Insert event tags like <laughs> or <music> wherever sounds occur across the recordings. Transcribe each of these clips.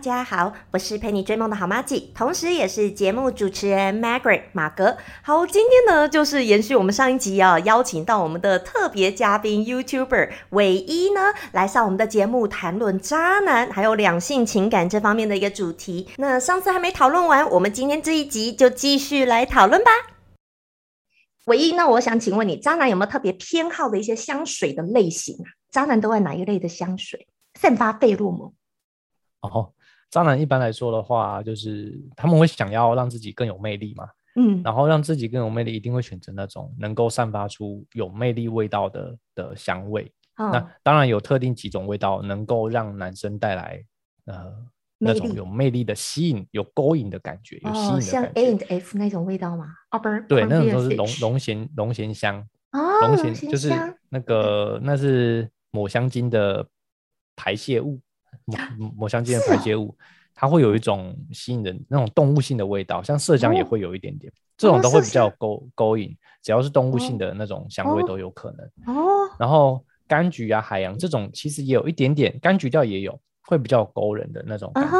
家好，我是陪你追梦的好妈吉，同时也是节目主持人 Margaret 马格。好，今天呢就是延续我们上一集啊，邀请到我们的特别嘉宾 YouTuber 唯一呢来上我们的节目，谈论渣男还有两性情感这方面的一个主题。那上次还没讨论完，我们今天这一集就继续来讨论吧。唯一，那我想请问你，渣男有没有特别偏好的一些香水的类型啊？渣男都爱哪一类的香水？散发费洛蒙？哦，渣男一般来说的话，就是他们会想要让自己更有魅力嘛，嗯，然后让自己更有魅力，一定会选择那种能够散发出有魅力味道的的香味。哦那当然有特定几种味道能够让男生带来呃那种有魅力的吸引、有勾引的感觉，有吸引哦，的像感 A 觉。and F 那种味道吗？啊，不是，对，那种都是龙龙涎龙涎香，哦，龙涎涎就是那个那是抹香鲸的排泄物，抹抹香鲸的排泄物，它会有一种吸引人那种动物性的味道，像麝香也哦会有一点点，这种都会比较勾勾引，只要是动物性哦的那种香味哦都有可能。哦，然后柑橘啊、海洋这种其实也有一点点，柑橘调也有，会比较勾人的那种感觉。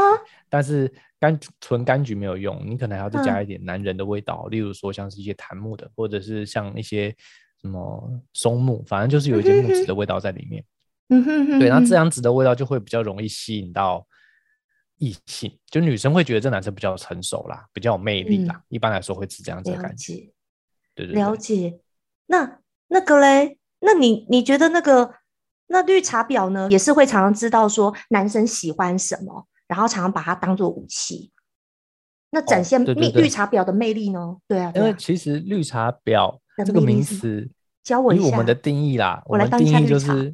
但是柑纯柑橘没有用，你可能还要再加嗯一点男人的味道，例如说像是一些檀木的，或者是像一些什么松木，反正就是有一些木质的味道在里面。嗯哼哼，对，那这样样子的味道就会比较容易吸引到异性，就女生会觉得这男生比较成熟啦，比较有魅力啦。一般来说会是这样子的感觉。对对对了解。那那个嘞，那你你觉得那个那绿茶婊呢，也是会常常知道说男生喜欢什么，然后常常把它当做武器。那展哦现绿茶婊的魅力呢？对啊，因为其实绿茶婊的这个名词，教我一下以我们的定义啦，我来当一们定义下就是。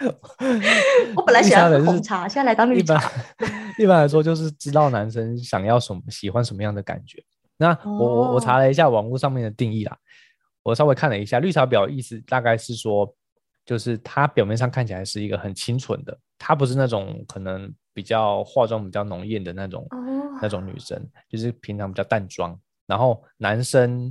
<laughs> 我本来喜欢喝绿茶婊就是红茶，现在来当绿一般茶。<laughs> 一般来说，就是知道男生想要什么，喜欢什么样的感觉。那我我我查了一下网络上面的定义啦，我稍微看了一下，绿茶婊意思大概是说，就是她表面上看起来是一个很清纯的，她不是那种可能比较化妆比较浓艳的那种、哦那种女生，就是平常比较淡妆，然后男生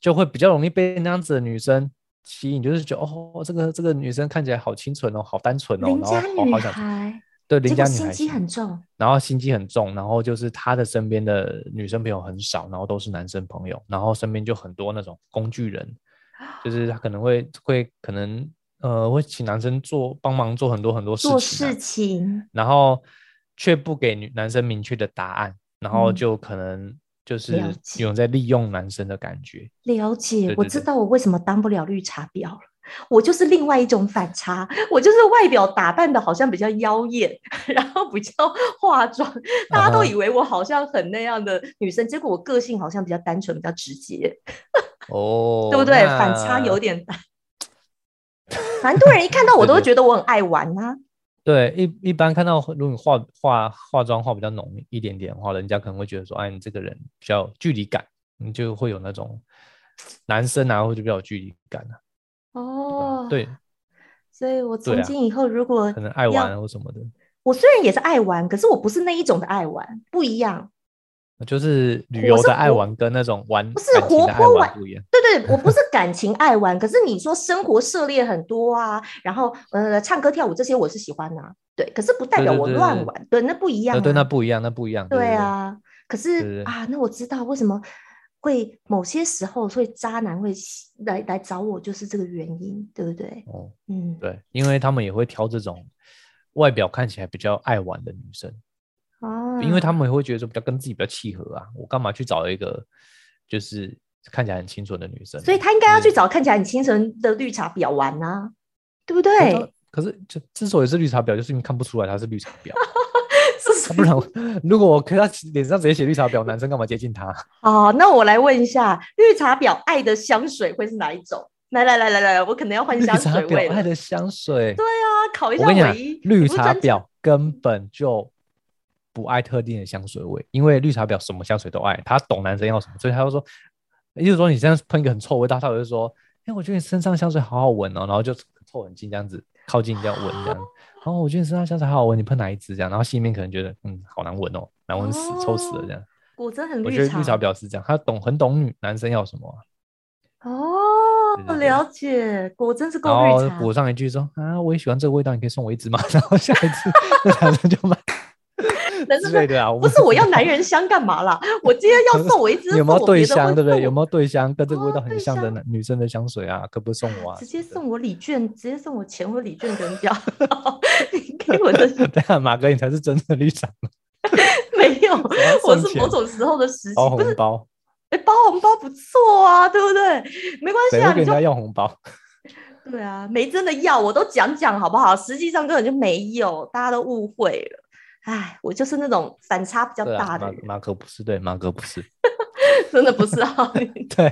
就会比较容易被那样子的女生吸引，就是觉得哦，这个这个女生看起来好清纯哦，好单纯哦，邻然后好好想孩，对邻家女孩果心机很重。然后心机很重，然后就是她的身边的女生朋友很少，然后都是男生朋友，然后身边就很多那种工具人，<gasps> 就是她可能会会可能呃会请男生做帮忙做很多很多事情啊、事情，然后却不给女男生明确的答案，然后嗯。就可能就是有人在利用男生的感觉。了解，对对对我知道我为什么当不了绿茶婊了。我就是另外一种反差，我就是外表打扮的好像比较妖艳，<laughs> 然后比较化妆，大家都以为我好像很那样的女生，结果我个性好像比较单纯，比较直接，哦，对不对？反差有点大。蛮多人一看到我都会觉得我很爱玩啊。对，一一般看到如果你化化化妆化比较浓一点点的话，人家可能会觉得说，哎，你这个人比较有距离感，你就会有那种男生啊，或者比较有距离感啊。哦，对，所以我从今以后如果可能爱玩啊或什么的，我虽然也是爱玩，可是我不是那一种的爱玩，不一样。就是旅游的爱玩跟那种玩不是活泼玩玩不一样。对 <laughs> 对，我不是感情爱玩，可是你说生活涉猎很多啊，然后呃，唱歌跳舞这些我是喜欢的、啊，对，可是不代表我对对对对乱玩，对，那不一样、对，那不一样，那不一样。对对啊，可对是对啊，那我知道为什么会某些时候会渣男会来来找我，就是这个原因，对不对？哦，嗯，对，因为他们也会挑这种外表看起来比较爱玩的女生，哦，因为他们也会觉得说比较跟自己比较契合啊，我干嘛去找一个就是看起来很清纯的女生？所以他应该要去找看起来很清纯的绿茶婊玩啊，对不可对？可是就之所以是绿茶婊，就是因为看不出来她是绿茶婊，<laughs> 是不然如果我看她脸上直接写绿茶婊，男生干嘛接近她？哦，那我来问一下，绿茶婊爱的香水会是哪一种？来来来来来，我可能要换香水味了。婊爱的香水，对啊，考一下我跟绿茶婊根本就不爱特定的香水味，因为绿茶婊什么香水都爱，她懂男生要什么，所以她就说，意思说你这样喷一个很臭的味道，他就会说，哎、我觉得你身上香水好好闻哦，然后就凑很近这样子，靠近这样闻这样。然后我觉得你身上香水好好闻，你喷哪一支这样？然后心里面可能觉得，嗯，好难闻哦，难闻死，臭死了这样。果真很绿茶。我觉得绿茶婊是这样，她懂很懂女男生要什么。哦，了解，果真是够绿茶。补上一句说啊，我也喜欢这个味道，你可以送我一支吗？<laughs> 然后下一次 <laughs> 那男生就买。之类的啊，不是我要男人香干嘛啦？我今天要送我一支，<laughs> 有没有对香？对不对？有没有对香跟这个味道很像的男女生的香水啊？可不送我啊？直接送我礼券，直接送我钱或礼券扔掉。<laughs> 你给我的，<laughs> 等下马哥，你才是真的绿茶。没有，我是某种时候的时机，包红包。哎，包红包不错啊，对不对？没关系啊，你给人家要红包。对啊，没真的要，我都讲讲好不好？实际上根本就没有，大家都误会了。哎，我就是那种反差比较大的。马哥不是对，马哥不是，<laughs> 真的不是啊。<laughs> 对，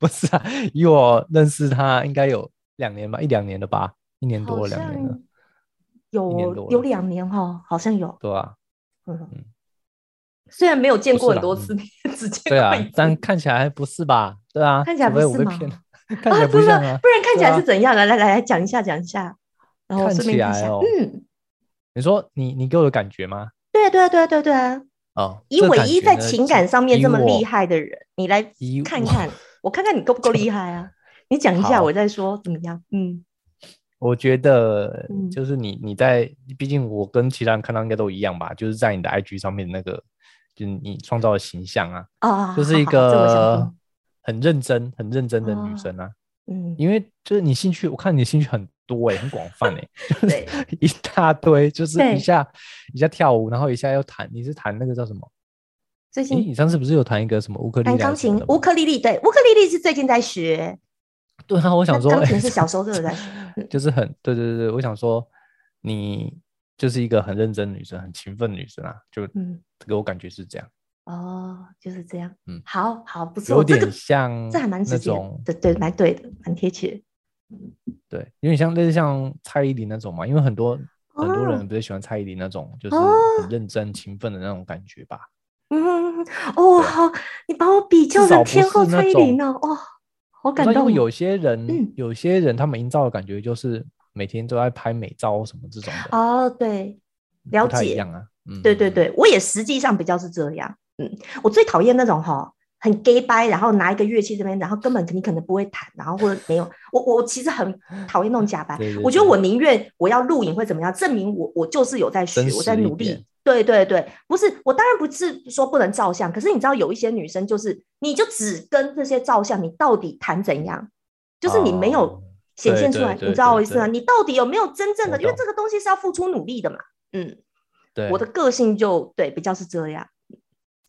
不是啊。以我认识他，应该有两年吧，一两年了吧，一年多两年了。有有两年哈，好像有。对啊，嗯。虽然没有见过很多次面，<laughs> 只见对啊，但看起来不是吧？对啊，看起来不是吗？看起来不是啊，不然看起来是怎样？来来来来讲一下，讲一下。然后看起来哦，嗯。你说你你给我的感觉吗？对对对对对啊！哦，以唯一在情感上面这么厉害的人，你来看看，<laughs> 我看看你够不够厉害啊？你讲一下，我再说怎么样？嗯，我觉得就是你你在，毕竟我跟其他人看到应该都一样吧，就是在你的 IG 上面那个，就是你创造的形象啊，啊，就是一个很认真很认真的女生啊，嗯，因为就是你兴趣，我看你兴趣很。多哎，很广泛 <laughs> 哎，就是一大堆，就是一下一下跳舞，然后一下又弹。你是弹那个叫什么？最近你上次不是有弹一个什么乌克丽丽？弹钢琴，乌克丽丽对，乌克丽丽是最近在学。对啊，我想说，钢琴 <laughs> 是小时候就有在学，就是很对对对，我想说你就是一个很认真女生，很勤奋女生啊，就嗯，给我感觉是这样。哦，就是这样。嗯，好好不错，有点像，这还蛮直接，对对，蛮对的，蛮贴切。对，有点像类似像蔡依林那种嘛，因为很多很多人不是喜欢蔡依林那种，就是很认真勤奋的那种感觉吧。<laughs> 嗯，哦，好，你把我比较成天后蔡依林呢，哇，好感动。因为有些人，有些人他们营造的感觉就是每天都在拍美照什么这种的。哦，对，了解一样啊。嗯，对对对，我也实际上比较是这样。嗯，我最讨厌那种哈。很 gay 掰，然后拿一个乐器这边，然后根本你可能不会弹，然后或者没有。我我其实很讨厌那种假掰。我觉得我宁愿我要录影会怎么样，证明我我就是有在学，我在努力。对对对，不是我当然不是说不能照相，可是你知道有一些女生就是，你就只跟这些照相，你到底弹怎样？就是你没有显现出来，你知道我意思吗？你到底有没有真正的？因为这个东西是要付出努力的嘛。嗯，对，我的个性就对比较是这样。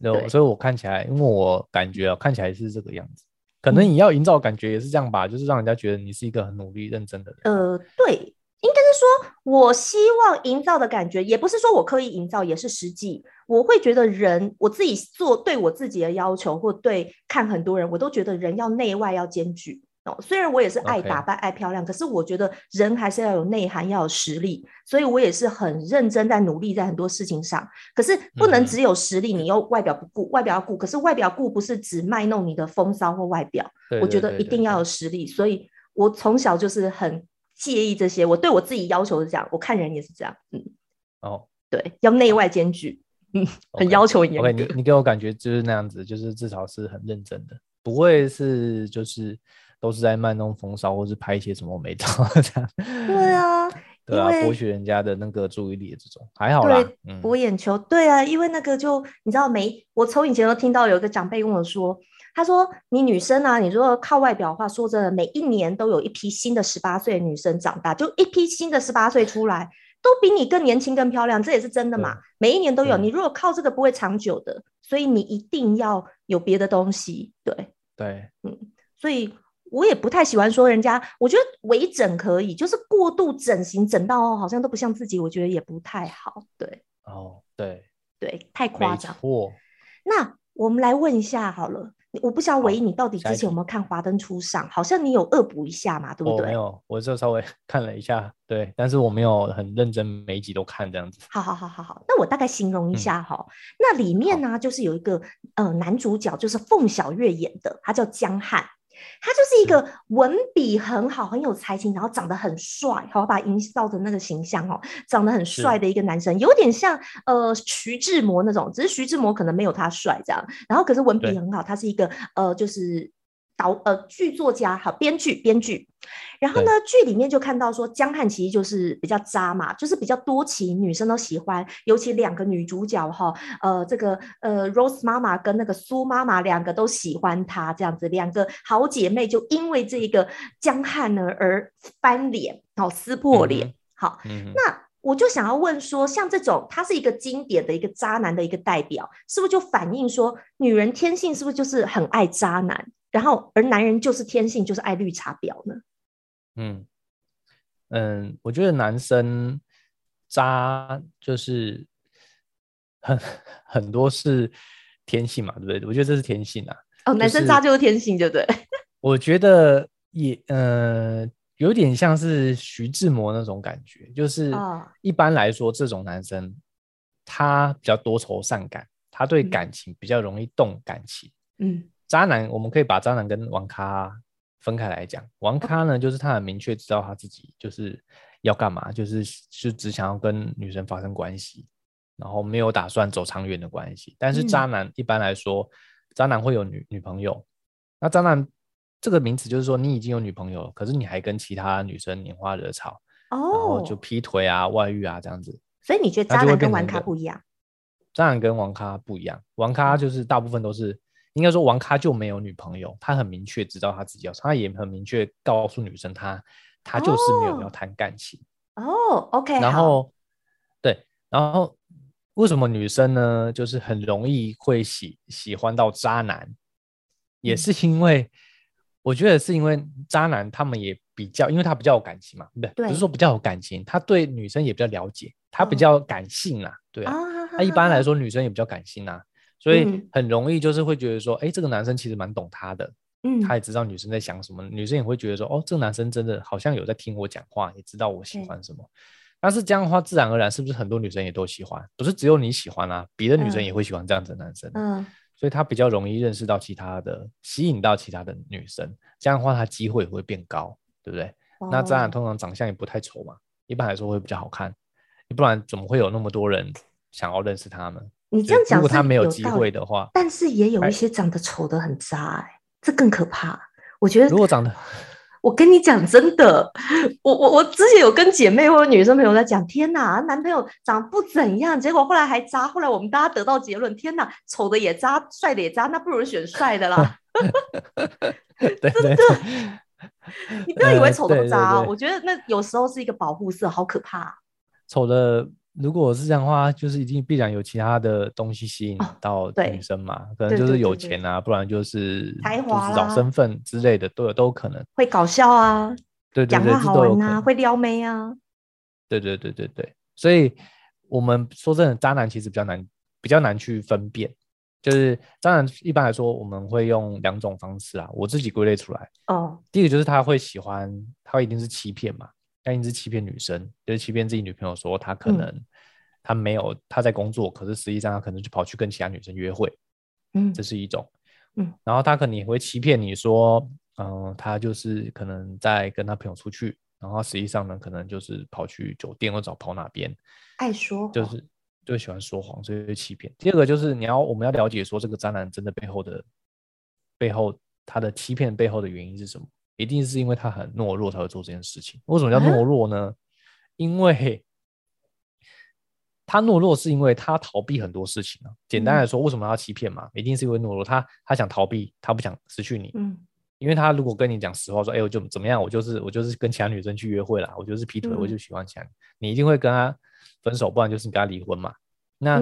对，所以我看起来，因为我感觉啊，看起来是这个样子。可能你要营造感觉也是这样吧，就是让人家觉得你是一个很努力、认真的人。呃，对，应该是说，我希望营造的感觉，也不是说我刻意营造，也是实际。我会觉得人，我自己做对我自己的要求，或对看很多人，我都觉得人要内外要兼具。虽然我也是爱打扮、爱漂亮，可是我觉得人还是要有内涵、要有实力，所以我也是很认真在努力在很多事情上。可是不能只有实力，你又外表不顾，外表要顾。可是外表顾不是只卖弄你的风骚或外表，我觉得一定要有实力。所以我从小就是很介意这些，我对我自己要求是这样，我看人也是这样。嗯，哦，对，要内外兼具，嗯，很要求严格。你你给我感觉就是那样子，就是至少是很认真的，不会是就是。都是在卖弄风骚，或是拍一些什么美照 <laughs> 这样。对啊，对啊，博取人家的那个注意力这种，还好啦。博眼球。对啊，因为那个就你知道没？我从以前都听到有一个长辈跟我说，他说你女生啊，你如果靠外表的话，说真的，每一年都有一批新的十八岁女生长大，就一批新的十八岁出来，都比你更年轻、更漂亮，这也是真的嘛？每一年都有。你如果靠这个不会长久的，所以你一定要有别的东西。对对，嗯，所以。我也不太喜欢说人家，我觉得微整可以，就是过度整形整到好像都不像自己，我觉得也不太好。对，哦，对，对，太夸张。那我们来问一下好了，我不知道唯一你到底之前有没有看《华灯初上》？好像你有恶补一下嘛，对不对？没有，我就稍微 <laughs> 看了一下，对，但是我没有很认真每一集都看这样子。好好好好好，那我大概形容一下哈，那里面呢就是有一个呃男主角，就是凤小岳演的，他叫江汉。他就是一个文笔很好、很有才情，然后长得很帅，好把营造的那个形象哦，长得很帅的一个男生，有点像呃徐志摩那种，只是徐志摩可能没有他帅这样。然后可是文笔很好，他是一个呃就是。导呃剧作家好编剧编剧，然后呢剧里面就看到说江汉其实就是比较渣嘛，就是比较多情，女生都喜欢，尤其两个女主角哈，呃这个呃 Rose 妈妈跟那个苏妈妈两个都喜欢他这样子，两个好姐妹就因为这一个江汉呢而翻脸，好撕破脸，好，那我就想要问说，像这种他是一个经典的一个渣男的一个代表，是不是就反映说女人天性是不是就是很爱渣男？然后，而男人就是天性就是爱绿茶婊呢。嗯嗯，我觉得男生渣就是很 <laughs> 很多是天性嘛，对不对？我觉得这是天性啊。哦，男生渣就是天性，对不对？<laughs> 我觉得也呃有点像是徐志摩那种感觉，就是一般来说，这种男生他比较多愁善感，他对感情比较容易动感情。嗯。渣男，我们可以把渣男跟网咖分开来讲。网咖呢，就是他很明确知道他自己就是要干嘛，就是是只想要跟女生发生关系，然后没有打算走长远的关系。但是渣男一般来说，渣男会有女女朋友。那渣男这个名词就是说，你已经有女朋友了，可是你还跟其他女生拈花惹草，然后就劈腿啊、外遇啊这样子。所以你觉得渣男跟王咖不一样？渣男跟网咖不一样，网咖就是大部分都是。应该说王咖就没有女朋友，他很明确知道他自己要，他也很明确告诉女生他他就是没有要谈感情。哦，OK。然后对，然后为什么女生呢，就是很容易会喜喜欢到渣男，也是因为我觉得是因为渣男他们也比较，因为他比较有感情嘛，对不对？不是说比较有感情，他对女生也比较了解，他比较感性啊，对啊。那一般来说，女生也比较感性啊。所以很容易就是会觉得说，哎，这个男生其实蛮懂她的，嗯，他也知道女生在想什么，女生也会觉得说，哦，这个男生真的好像有在听我讲话，也知道我喜欢什么。但是这样的话，自然而然是不是很多女生也都喜欢？不是只有你喜欢啊，别的女生也会喜欢这样子的男生。嗯，所以他比较容易认识到其他的，吸引到其他的女生。这样的话，他机会也会变高，对不对？那这样通常长相也不太丑嘛，一般来说会比较好看，不然怎么会有那么多人想要认识他们？你这样讲，如果他没有机会的话，但是也有一些长得丑的很渣，哎，这更可怕。我觉得，如果长得，我跟你讲真的，我我我之前有跟姐妹或者女生朋友在讲，天哪，男朋友长不怎样，结果后来还渣，后来我们大家得到结论，天哪，丑的也渣，帅的也渣，那不如选帅的啦。<laughs> 真的，你不要以为丑的渣，我觉得那有时候是一个保护色，好可怕。丑的。如果是这样的话，就是一定必然有其他的东西吸引到女生嘛？可能就是有钱啊，不然就是才华找身份之类的都有都有可能。会搞笑啊，对对对，讲话好玩啊，会撩妹啊。对对对对对，所以我们说真的，渣男其实比较难，比较难去分辨。就是渣男一般来说，我们会用两种方式啊，我自己归类出来。哦，第一个就是他会喜欢，他一定是欺骗嘛。他一直欺骗女生，就是欺骗自己女朋友，说他可能他没有他在工作，可是实际上他可能就跑去跟其他女生约会，嗯，这是一种，嗯，然后他可能也会欺骗你说，嗯，他就是可能在跟他朋友出去，然后实际上呢，可能就是跑去酒店或者跑哪边，爱说就是就喜欢说谎，所以欺骗。第二个就是你要我们要了解说这个渣男真的背后的背后他的欺骗背后的原因是什么。一定是因为他很懦弱才会做这件事情。为什么叫懦弱呢？因为他懦弱是因为他逃避很多事情啊。简单来说，为什么要欺骗嘛？一定是因为懦弱，他他想逃避，他不想失去你。嗯。因为他如果跟你讲实话，说哎，我就怎么样，我就是我就是跟其他女生去约会啦，我就是劈腿，我就喜欢其他你，一定会跟他分手，不然就是你跟他离婚嘛。那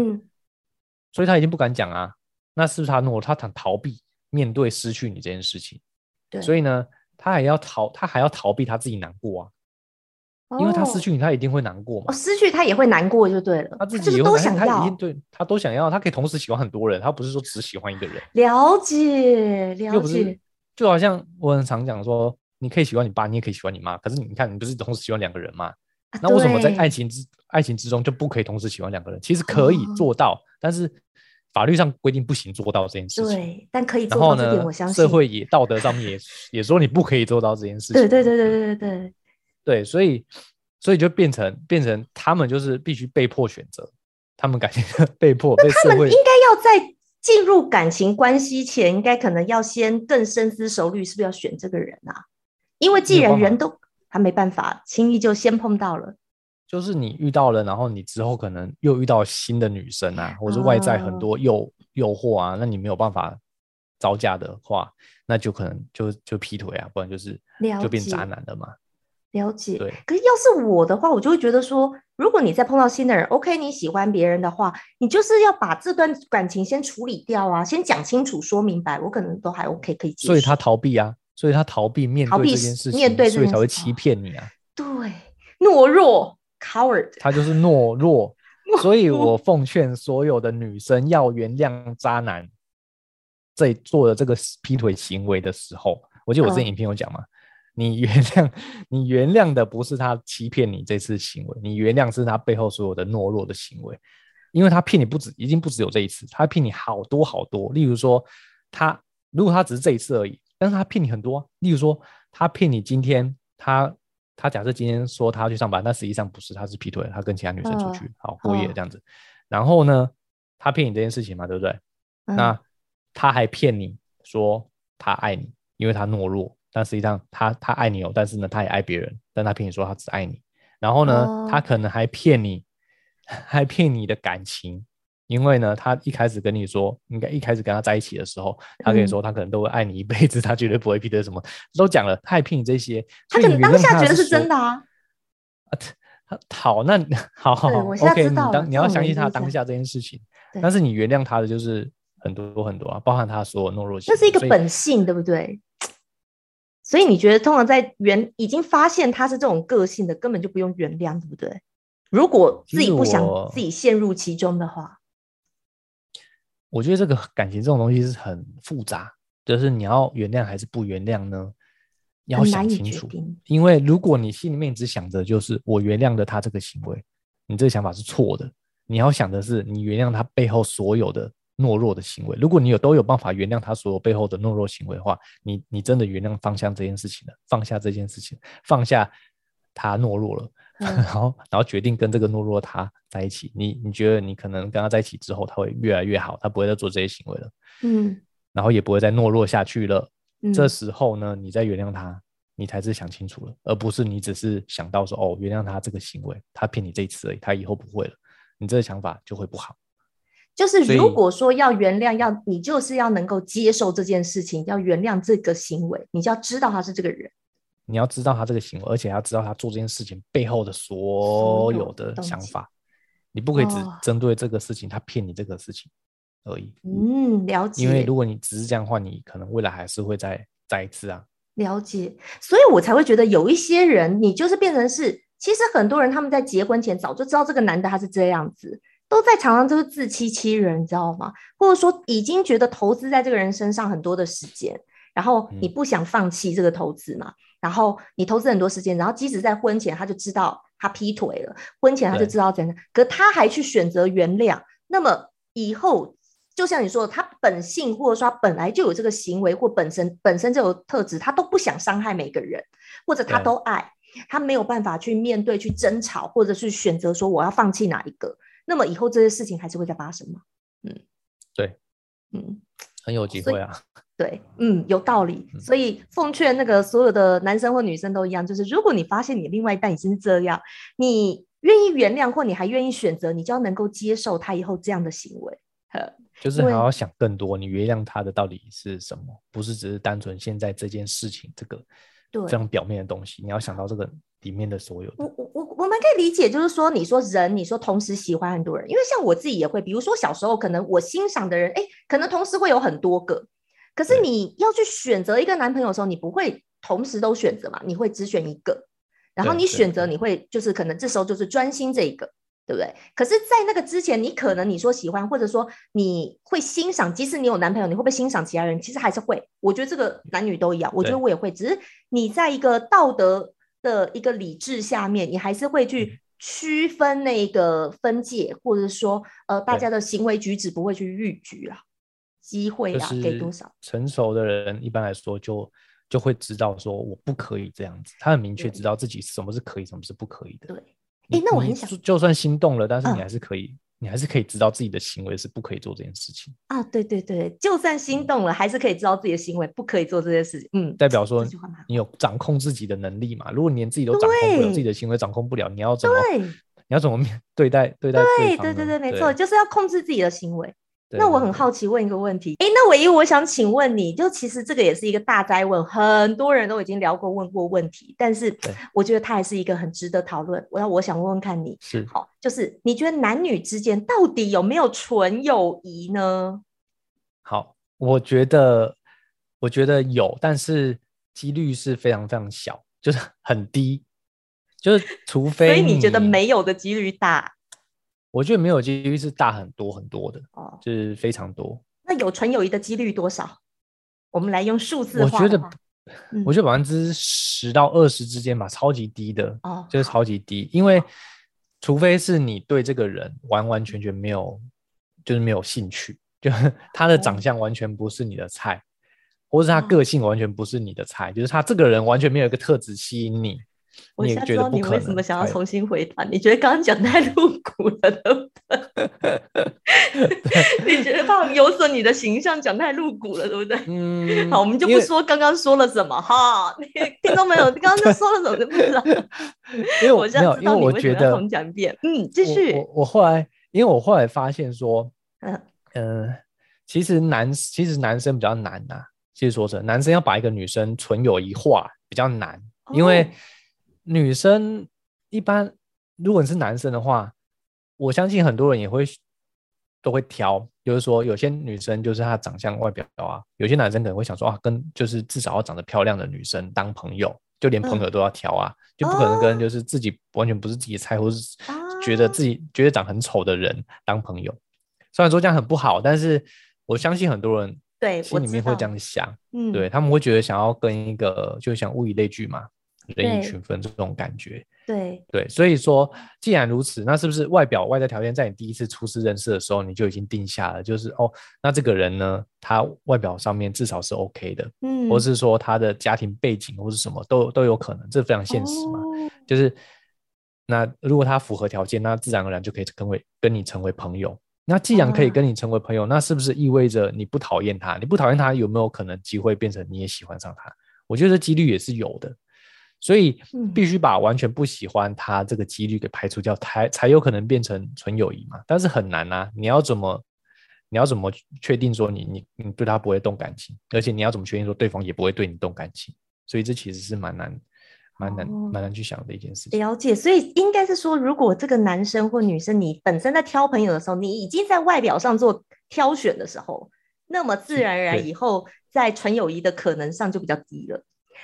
所以他已经不敢讲啊。那是不是他懦弱？他想逃避面对失去你这件事情。对。所以呢？他还要逃，他还要逃避他自己难过啊，因为他失去你，他一定会难过嘛。失去他也会难过就对了。他自己都想要，他对他都想要，他可以同时喜欢很多人，他不是说只喜欢一个人。了解，了解。就好像我很常讲说，你可以喜欢你爸，你也可以喜欢你妈，可是你看，你不是同时喜欢两个人吗？那为什么在爱情之爱情之中就不可以同时喜欢两个人？其实可以做到，但是法律上规定不行做到这件事情。对，但可以做到这点，我相，信。社会也道德上面也 <laughs> 也说你不可以做到这件事情。对对对对对对对，对，所以所以就变成变成他们就是必须被迫选择，他们感情被迫被社会他们应该要在进入感情关系前，应该可能要先更深思熟虑，是不是要选这个人啊？因为既然人都他没办法轻易就先碰到了，就是你遇到了，然后你之后可能又遇到新的女生啊，或者是外在很哦多诱诱惑啊，那你没有办法招架的话，那就可能就就劈腿啊，不然就是就变渣男了嘛。了解。对可是要是我的话，我就会觉得说，如果你再碰到新的人，OK，你喜欢别人的话，你就是要把这段感情先处理掉啊，先讲清楚、说明白，我可能都还 OK 可以接受。所以他逃避啊，所以他逃避面对这件事情，面对这所以才会欺骗你啊。对懦弱 coward，他就是懦弱，所以我奉劝所有的女生要原谅渣男在做的这个劈腿行为的时候，我记得我之前嗯。影片有讲嘛，你原谅你原谅的不是他欺骗你这次行为，你原谅是他背后所有的懦弱的行为，因为他骗你不止，已经不只有这一次，他骗你好多好多。例如说，他如果他只是这一次而已，但是他骗你很多啊、例如说，他骗你今天他他假设今天说他要去上班，但实际上不是，他是劈腿，他跟其他女生出去、好过夜嗯这样子。然后呢，他骗你这件事情嘛，对不对？嗯那他还骗你说他爱你，因为他懦弱，但实际上他他爱你哦，但是呢，他也爱别人，但他骗你说他只爱你。然后呢，哦他可能还骗你，<laughs> 还骗你的感情，因为呢，他一开始跟你说，应该一开始跟他在一起的时候，他跟你嗯说他可能都会爱你一辈子，他绝对不会劈腿，什么都讲了，他还骗你这些，他可能当下觉得是真的啊。他好，那好好好，OK，你要相信他当下这件事情，但是你原谅他的就是很多很多啊，包含他所有懦弱性，那是一个本性，对不对？所以你觉得，通常在原已经发现他是这种个性的，根本就不用原谅，对不对？如果自己不想自己陷入其中的话，我觉得这个感情这种东西是很复杂，就是你要原谅还是不原谅呢？你要想清楚。因为如果你心里面只想着就是我原谅了他这个行为，你这个想法是错的。你要想的是你原谅他背后所有的懦弱的行为。如果你有都有办法原谅他所有背后的懦弱行为的话，你你真的原谅放下这件事情了，放下这件事情，放下他懦弱了，嗯 <laughs> <laughs> 然后然后决定跟这个懦弱他在一起。你你觉得你可能跟他在一起之后，他会越来越好，他不会再做这些行为了，嗯然后也不会再懦弱下去了。嗯，这时候呢，你再原谅他，你才是想清楚了，而不是你只是想到说哦，原谅他这个行为，他骗你这一次而已，他以后不会了。你这个想法就会不好。就是如果说要原谅，要你就是要能够接受这件事情，要原谅这个行为，你就要知道他是这个人。你要知道他这个行为，而且要知道他做这件事情背后的所所有有的想法。你不可以只哦针对这个事情，他骗你这个事情而已。嗯，了解。因为如果你只是这样的话，你可能未来还是会再再一次啊。了解，所以我才会觉得有一些人，你就是变成是，其实很多人他们在结婚前早就知道这个男的他是这样子，都在常常就是自欺欺人，你知道吗？或者说已经觉得投资在这个人身上很多的时间，然后你嗯不想放弃这个投资嘛，然后你投资很多时间，然后即使在婚前他就知道他劈腿了，婚前他就知道怎样，可他还去选择原谅，那么以后就像你说的，他本性或者说他本来就有这个行为，或本身本身就有特质，他都不想伤害每个人，或者他都爱，他没有办法去面对、去争吵，或者是选择说我要放弃哪一个，那么以后这些事情还是会再发生吗？嗯，对，嗯，很有机会啊。对，嗯，有道理。嗯所以奉劝那个所有的男生或女生都一样，就是如果你发现你另外一半已经是这样，你愿意原谅或你还愿意选择，你就要能够接受他以后这样的行为。呵就是因为还要想更多，你原谅他的到底是什么？不是只是单纯现在这件事情这个对这样表面的东西，你要想到这个里面的所有的。我我我我们可以理解，就是说，你说人，你说同时喜欢很多人，因为像我自己也会，比如说小时候可能我欣赏的人，哎，可能同时会有很多个，可是你要去选择一个男朋友的时候，你不会同时都选择嘛，你会只选一个，然后你选择你会就是可能这时候就是专心这一个，对不对？可是，在那个之前，你可能你说喜欢，或者说你会欣赏，即使你有男朋友，你会不会欣赏其他人？其实还是会。我觉得这个男女都一样，我觉得我也会，只是你在一个道德的一个理智下面，你还是会去区分那个分界，或者说呃大家的行为举止不会去逾矩啊，机会啊给多少？成熟的人一般来说就就会知道说我不可以这样子，他很明确知道自己什么是可以，什么是不可以的。对，哎，那我很想，就算心动了，但是你还是可以。你还是可以知道自己的行为是不可以做这件事情啊！对对对，就算心动了，还是可以知道自己的行为不可以做这件事情。嗯，代表说你有掌控自己的能力嘛？如果你连自己都掌控不了，自己的行为掌控不了，你要怎么？你要怎么面对待对待对对对对，没错，就是要控制自己的行为。那我很好奇，问一个问题，哎，那唯一我想请问你就，其实这个也是一个大灾问，很多人都已经聊过、问过问题，但是我觉得它还是一个很值得讨论。我要我想问问看你，是好，就是你觉得男女之间到底有没有纯友谊呢？好，我觉得我觉得有，但是几率是非常非常小，就是很低，就是除非，所以你觉得没有的几率大。我觉得没有几率是大很多很多的哦，就是非常多。那有纯友谊的几率多少？我们来用数字。我觉得，我觉得百分之十到二十之间吧，超级低的哦，就是超级低。因为除非是你对这个人完完全全没有，就是没有兴趣，就 <laughs> 他的长相完全不是你的菜，或是他个性完全不是你的菜，就是他这个人完全没有一个特质吸引你。我现在知道你为什么想要重新回答？你觉得刚刚讲太露骨了，对不对？<laughs> 你觉得怕有损你的形象，讲太露骨了，对不对？嗯。<laughs> 好，我们就不说刚刚说了什么哈。<laughs> 听众朋友，刚刚就说了什么就不知道。因为我没有，因为我觉得重讲一遍。嗯，继续。我我后来，因为我后来发现说，嗯嗯，其实男其实男生比较难呐。其实说真，男生要把一个女生存有一化比较难，因为。女生一般，如果你是男生的话，我相信很多人也会都会挑，就是说有些女生就是她长相外表啊，有些男生可能会想说啊，跟就是至少要长得漂亮的女生当朋友，就连朋友都要挑啊，就不可能跟就是自己完全不是自己的菜，或是觉得自己觉得长很丑的人当朋友。虽然说这样很不好，但是我相信很多人对心里面会这样想，嗯，对他们会觉得想要跟一个就想物以类聚嘛。人以群分这种感觉，对对，所以说既然如此，那是不是外表外在条件在你第一次初次认识的时候你就已经定下了？就是哦，那这个人呢，他外表上面至少是 OK 的，嗯，或是说他的家庭背景或是什么都都有可能，这非常现实嘛。就是那如果他符合条件，那自然而然就可以成为跟你成为朋友。那既然可以跟你成为朋友，那是不是意味着你不讨厌他？你不讨厌他，有没有可能机会变成你也喜欢上他？我觉得几率也是有的。所以必须把完全不喜欢他这个几率给排除掉，才才有可能变成纯友谊嘛。但是很难啊！你要怎么，你要怎么确定说你你你对他不会动感情？而且你要怎么确定说对方也不会对你动感情？所以这其实是蛮难、蛮难、蛮难去想的一件事情。了解，所以应该是说，如果这个男生或女生你本身在挑朋友的时候，你已经在外表上做挑选的时候，那么自然而然以后在纯友谊的可能上就比较低了。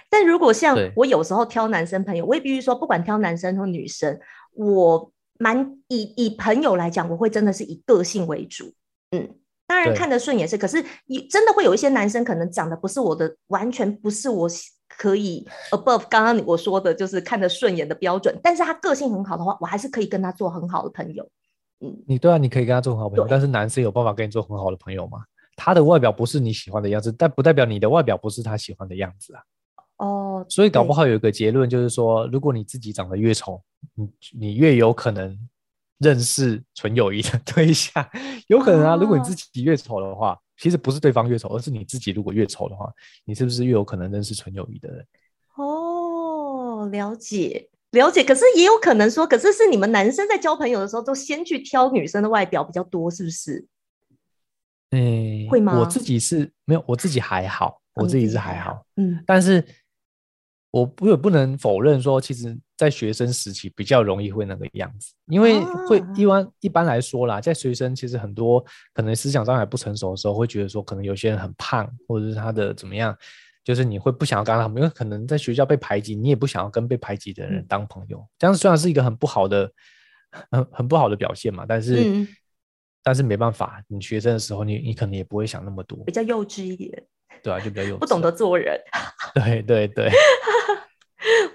但如果像我有时候挑男生朋友，我也必须说，不管挑男生或女生，我蛮以以朋友来讲，我会真的是以个性为主。嗯，当然看得顺也是，可是你真的会有一些男生可能长得不是我的，完全不是我可以 above 刚刚我说的就是看得顺眼的标准。但是他个性很好的话，我还是可以跟他做很好的朋友。嗯，你对啊，你可以跟他做很好朋友，但是男生有办法跟你做很好的朋友吗？他的外表不是你喜欢的样子，但不代表你的外表不是他喜欢的样子啊。哦，所以搞不好有一个结论，就是说，如果你自己长得越丑，你你越有可能认识纯友谊的对象，有可能啊。如果你自己越丑的话，其实不是对方越丑，而是你自己如果越丑的话，你是不是越有可能认识纯友谊的人？哦，了解了解。可是也有可能说，可是是你们男生在交朋友的时候，都先去挑女生的外表比较多，是不是？嗯，会吗？我自己是没有，我自己还好，我自己是还好，嗯，但是。我不也不能否认说，其实，在学生时期比较容易会那个样子，因为会一般一般来说啦，在学生其实很多可能思想上还不成熟的时候，会觉得说，可能有些人很胖，或者是他的怎么样，就是你会不想要跟他们，因为可能在学校被排挤，你也不想要跟被排挤的人当朋友。这样虽然是一个很不好的、很很不好的表现嘛，但是但是没办法，你学生的时候，你你可能也不会想那么多，比较幼稚一点。对啊，就比较幼稚，不懂得做人。对对对，<laughs>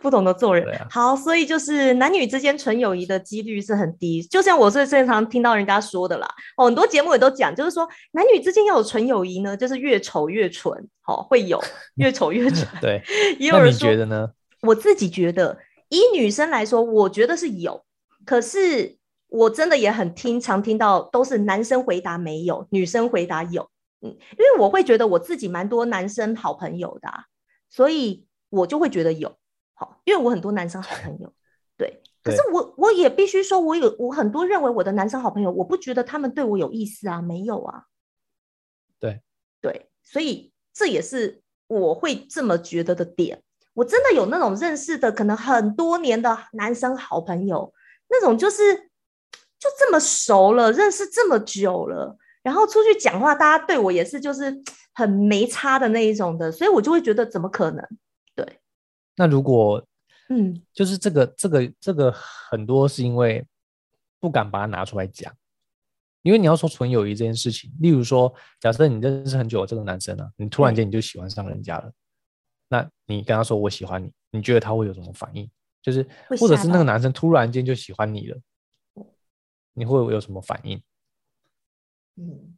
不懂得做人。啊好，所以就是男女之间纯友谊的几率是很低，就像我是经常听到人家说的啦。哦，很多节目也都讲，就是说男女之间要有纯友谊呢，就是越丑越纯，好、会有越丑越纯。<laughs> 对，也有人说觉得呢？我自己觉得，以女生来说，我觉得是有，可是我真的也很听常听到都是男生回答没有，女生回答有。嗯，因为我会觉得我自己蛮多男生好朋友的、啊，所以我就会觉得有好，因为我很多男生好朋友，对。可是我我也必须说，我有我很多认为我的男生好朋友，我不觉得他们对我有意思啊，没有啊。对对，所以这也是我会这么觉得的点。我真的有那种认识的可能很多年的男生好朋友，那种就是就这么熟了，认识这么久了，然后出去讲话，大家对我也是就是很没差的那一种的，所以我就会觉得怎么可能？对，那如果嗯，就是这个这个这个很多是因为不敢把它拿出来讲，因为你要说纯友谊这件事情，例如说，假设你认识很久的这个男生啊，你突然间你就喜欢上人家了，那你跟他说我喜欢你，你觉得他会有什么反应？就是或者是那个男生突然间就喜欢你了，你会有什么反应？嗯，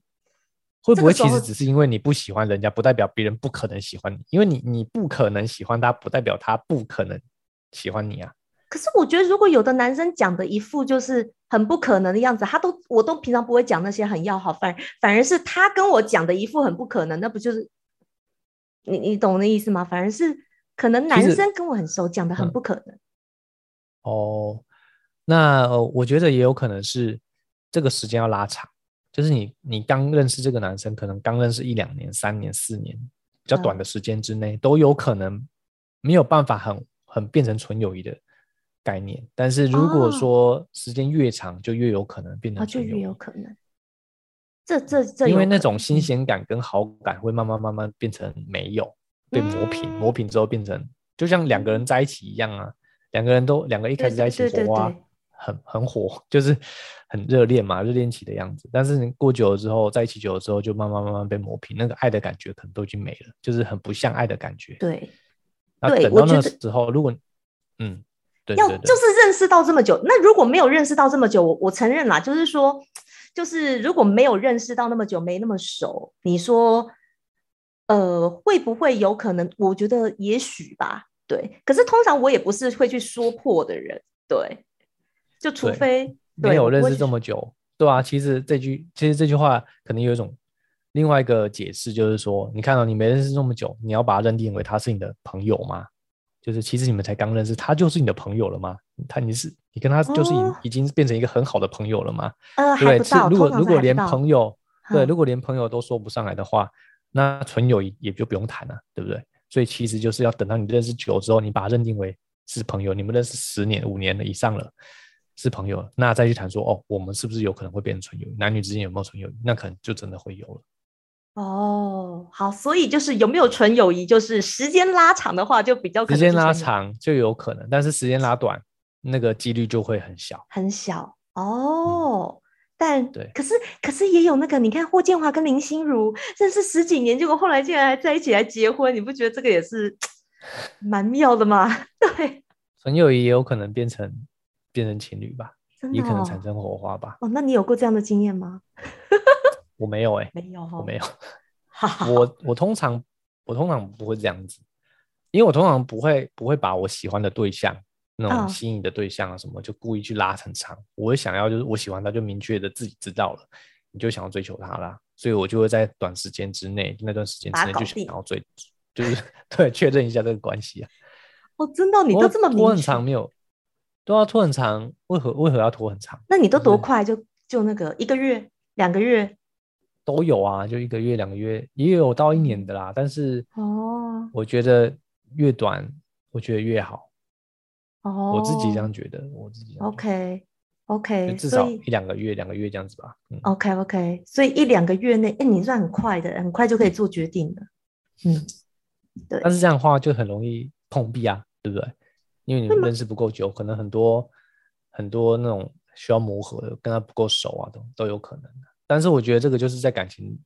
会不会其实只是因为你不喜欢人家，不代表别人不可能喜欢你？因为你你不可能喜欢他，不代表他不可能喜欢你啊。可是我觉得，如果有的男生讲的一副就是很不可能的样子，他都我都平常不会讲那些很要好，反反而是他跟我讲的一副很不可能，那不就是你你懂我的意思吗？反而是可能男生跟我很熟，讲的很嗯不可能。哦，那呃，我觉得也有可能是这个时间要拉长，就是你你刚认识这个男生，可能刚认识一两年、三年、四年，比较短嗯的时间之内，都有可能没有办法很很变成纯友谊的概念。但是如果哦说时间越长，就越有可能变啊，就越成纯友谊。有可能。这这这因为那种新嗯鲜感跟好感会慢慢慢慢变成没有，被磨平，磨嗯平之后变成就像两个人在一起一样啊，两个人都两个一开始在一起火花对很很火，<laughs> 就是很热恋嘛，热恋期的样子。但是你过久了之后，在一起久了之后，就慢慢慢慢被磨平，那个爱的感觉可能都已经没了，就是很不像爱的感觉。对，那对等到那个我觉得时候，如果嗯，对要就是认识到这么久，那如果没有认识到这么久，我我承认啦，就是说，就是如果没有认识到那么久，没那么熟，你说，呃，会不会有可能？我觉得也许吧，对。可是通常我也不是会去说破的人，对，就除非没有认识这么久，对啊，其实这句其实这句话可能有一种另外一个解释，就是说，你看到、你没认识这么久，你要把他认定为他是你的朋友吗？就是其实你们才刚认识，他就是你的朋友了吗？他你是你跟他就是已、哦已经变成一个很好的朋友了吗？呃对如果如果连朋友对，嗯如果连朋友都说不上来的话，那纯友谊也就不用谈了，对不对？所以其实就是要等到你认识久之后，你把他认定为是朋友，你们认识十年、五年了以上了，是朋友了，那再去谈说哦，我们是不是有可能会变成纯友谊？男女之间有没有纯友谊？那可能就真的会有了。哦，好，所以就是有没有纯友谊，就是时间拉长的话，就比较可时间拉长就有可能，但是时间拉短，那个几率就会很小。很小哦。但嗯对可是可是也有那个，你看霍建华跟林心如认识十几年，结果后来竟然还在一起还结婚，你不觉得这个也是蛮妙的吗？<laughs> 对，纯友谊也有可能变成变成情侣吧，也可能哦产生火花吧。哦，那你有过这样的经验吗？<laughs> 我没有哎、没有哦，我没有。<laughs> 我我通常我通常不会这样子，因为我通常不会不会把我喜欢的对象那嗯种吸引的对象啊什么，就故意去拉很长。我会想要就是我喜欢他，就明确的自己知道了，你就想要追求他啦，所以我就会在短时间之内那段时间之内就想要追，就是 <laughs> 对确认一下这个关系啊。哦，真的哦，你都这么拖很长没有？都要拖很长，为何为何要拖很长？那你都多快就就那个一个月、两个月？都有啊，就一个月、两个月，也有到一年的啦。但是哦我觉得越短，我觉得越好。哦，我自己这样觉得，我自己这样 OK OK，至少一两个月、两个月这样子吧。嗯，OK OK，所以一两个月内，哎，你算很快的，很快就可以做决定的。嗯，对但是这样的话就很容易碰壁啊，对不对？因为你们认识不够久，可能很多很多那种需要磨合的，跟他不够熟啊，都都有可能的。但是我觉得这个就是在感情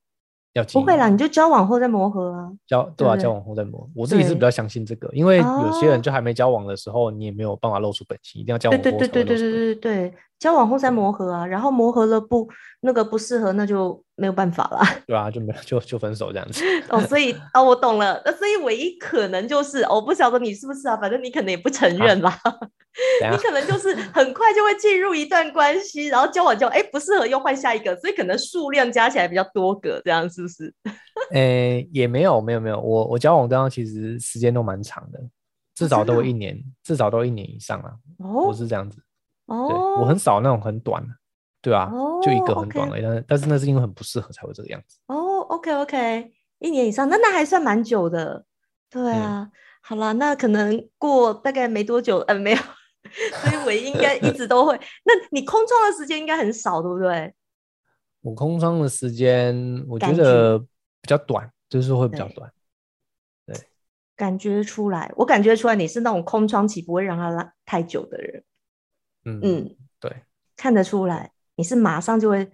要。不会啦，你就交往后再磨合啊。交对啊，交往后再磨。我自己是比较相信这个，因为有些哦人就还没交往的时候，你也没有办法露出本性，一定要交对往后对对对对对对对，交往后再磨合啊，然后磨合了不那个不适合，那就没有办法了。<laughs> 对啊，就没有就就分手这样子。<laughs> 哦，所以哦，我懂了。那所以唯一可能就是，哦我不晓得你是不是啊，反正你可能也不承认啦。<laughs> 你可能就是很快就会进入一段关系，然后交往交往，哎，不适合又换下一个，所以可能数量加起来比较多个，这样是不是？诶、也没有没有没有，我我交往对象其实时间都蛮长的，至少都有一年，至少都一年以上啊。我哦是这样子，对哦，我很少那种很短的，对啊，就一个哦很短已。但是但是那是因为很不适合才会这个样子。哦，OK OK，一年以上，那那还算蛮久的。对嗯啊，好啦，那可能过大概没多久，呃，没有，<laughs> 所以我应该一直都会。<laughs> 那你空窗的时间应该很少，对不对？我空窗的时间，我觉得比较短，就是会比较对短。感觉出来，我感觉出来你是那种空窗期不会让它拉太久的人。嗯嗯，对，看得出来，你是马上就会，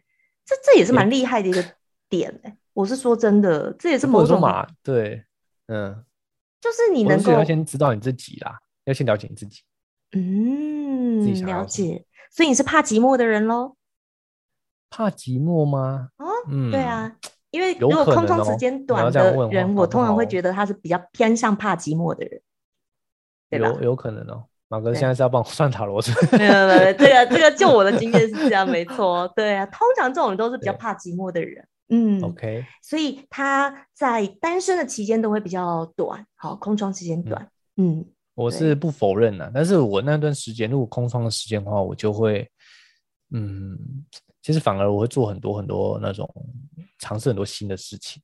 这这也是也蛮厉害的一个点哎、我是说真的，这也是某种，或者说嘛，对，嗯，就是你能够要先知道你自己啦，要先了解你自己。嗯了解，所以你是怕寂寞的人喽？怕寂寞吗？哦，嗯，对，啊，因为如果空窗时间短的的人，我通常会好觉得他是比较偏向怕寂寞的人，对吧？有有可能哦。马哥对现在是要帮我算塔罗是？没有没有，这个 <laughs> 这个就我的经验是这样，没错，对啊，通常这种人都是比较怕寂寞的人，嗯 OK，所以他在单身的期间都会比较短，好，空窗时间短，嗯，对我是不否认的，但是我那段时间如果空窗的时间的话，我就会，嗯，其实反而我会做很多很多那种尝试很多新的事情，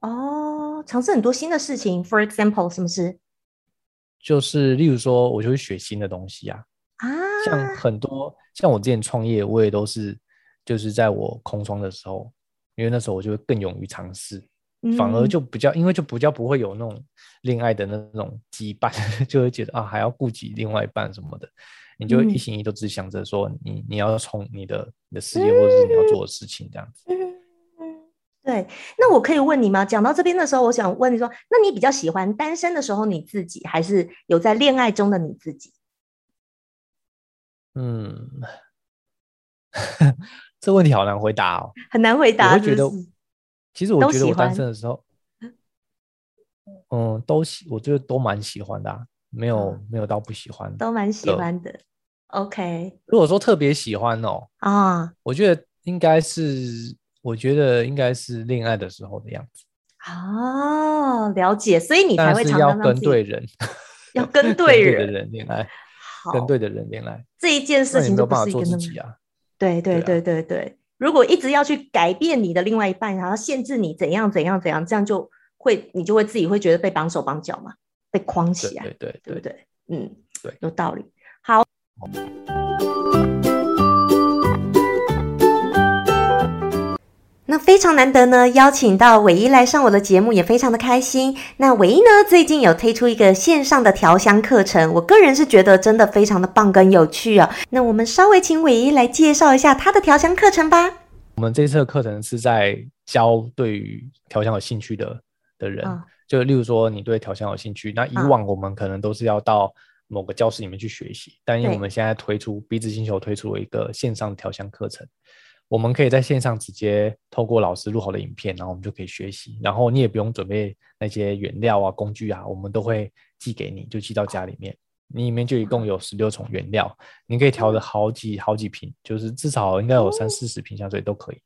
哦，尝试很多新的事情，for example，什么事就是例如说，我就会学新的东西啊，啊？像很多像我之前创业，我也都是就是在我空窗的时候，因为那时候我就会更勇于尝试，反而嗯就比较因为就比较不会有那种恋爱的那种羁绊，<laughs> 就会觉得啊还要顾及另外一半什么的，你就嗯一心一意都只想着说你你要冲你的你的事业或者是你要做的事情这样子。嗯，对，那我可以问你吗？讲到这边的时候，我想问你说，那你比较喜欢单身的时候你自己，还是有在恋爱中的你自己？嗯，<laughs> 这问题好难回答哦。很难回我答，我觉得其实我觉得我单身的时候，嗯，都喜，我觉得都蛮喜欢的、啊，没有、嗯没有到不喜欢。都蛮喜的欢的。OK 如果说特别喜欢哦，啊，我觉得应该是，我觉得应该是恋爱的时候的样子，哦，了解，所以你才会要常常让自己跟对人，<laughs> 要 <laughs> 跟跟对的人。人恋爱，好，跟对的人恋爱，这一件事情就不是一个那己啊。对对对对对对，如果一直要去改变你的另外一半，然后限制你怎样怎样怎样，这样就会你就会自己会觉得被绑手绑脚嘛，被框起来，对对对不对？嗯，对有道理。好。那非常难得呢，邀请到伟一来上我的节目，也非常的开心。那伟一呢，最近有推出一个线上的调香课程，我个人是觉得真的非常的棒跟有趣哦。那我们稍微请伟一来介绍一下他的调香课程吧。我们这次的课程是在教对于调香有兴趣的的人，嗯就例如说你对调香有兴趣，那以嗯往我们可能都是要到某个教室里面去学习，但因为我们现在推出鼻子星球推出了一个线上调香课程，我们可以在线上直接透过老师录好的影片，然后我们就可以学习，然后你也不用准备那些原料啊、工具啊，我们都会寄给你，就寄到家里面。你里面就一共有十六种原料，你可以调的好几好几瓶，就是至少应该有三四十瓶香水都可以，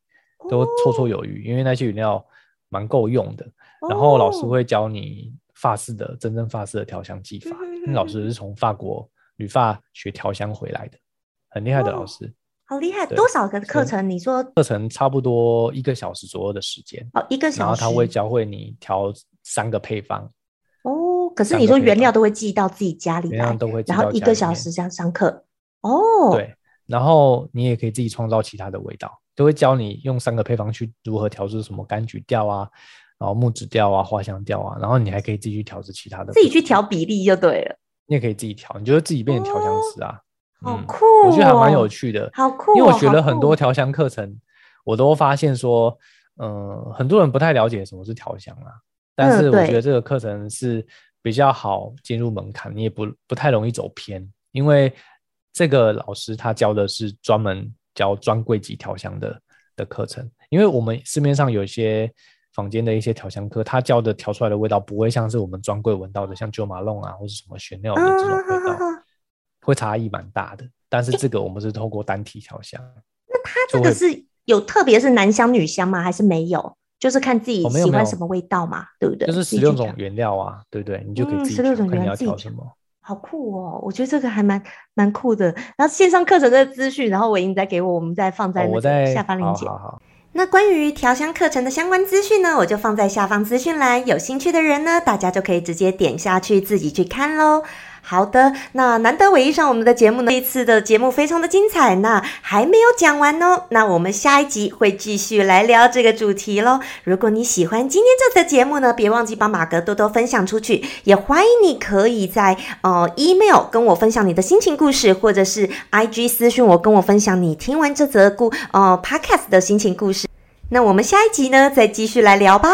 都绰绰有余，因为那些原料蛮够用的。然后老师哦会教你发式的真正发式的调香技法，嗯因为老师是从法国旅发学调香回来的，很厉害的老哦师。好厉害，多少个课程？你说课程差不多一个小时左右的时间，哦，一个小时然后他会教会你调三个配方，哦。可是你说原料都会寄到自己家里来，原料都会然后一个小时这样上课哦。，对，然后你也可以自己创造其他的味道，都会教你用三个配方去如何调制什么柑橘调啊，然后木质调啊、花香调啊，然后你还可以自己去调制其他的，自己去调，比例就对了，你也可以自己调，你就会自己变成调香师啊。嗯好酷哦！我觉得还蛮有趣的，好酷哦，因为我学了很多调香课程，我都发现说，嗯，很多人不太了解什么是调香啊，但是我觉得这个课程是比较好进入门槛，你也不不太容易走偏，因为这个老师他教的是专门教专柜级调香的的课程，因为我们市面上有一些坊间的一些调香课，他教的调出来的味道不会像是我们专柜闻到的，像九马龙啊或者什么玄鸟的这种味道，会差异蛮大的。但是这个我们是透过单体调香，那它这个是。有特别是男香女香吗？还是没有？就是看自己喜欢什么味道嘛，对不对？就是十六种原料啊，对不对？你就可以自己六种原料调什么。好酷哦！我觉得这个还蛮蛮酷的。然后线上课程的资讯，然后我已经再给我，我们再放在那个下方链接。好好。那关于调香课程的相关资讯呢，我就放在下方资讯栏，有兴趣的人呢，大家就可以直接点下去自己去看喽。好的，那难得唯一上我们的节目呢，这次的节目非常的精彩，那还没有讲完哦，那我们下一集会继续来聊这个主题喽。如果你喜欢今天这次节目呢，别忘记帮马哥多多分享出去，也欢迎你可以在呃 email 跟我分享你的心情故事，或者是 IG 私讯我跟我分享你听完这则故呃 podcast 的心情故事。那我们下一集呢，再继续来聊吧。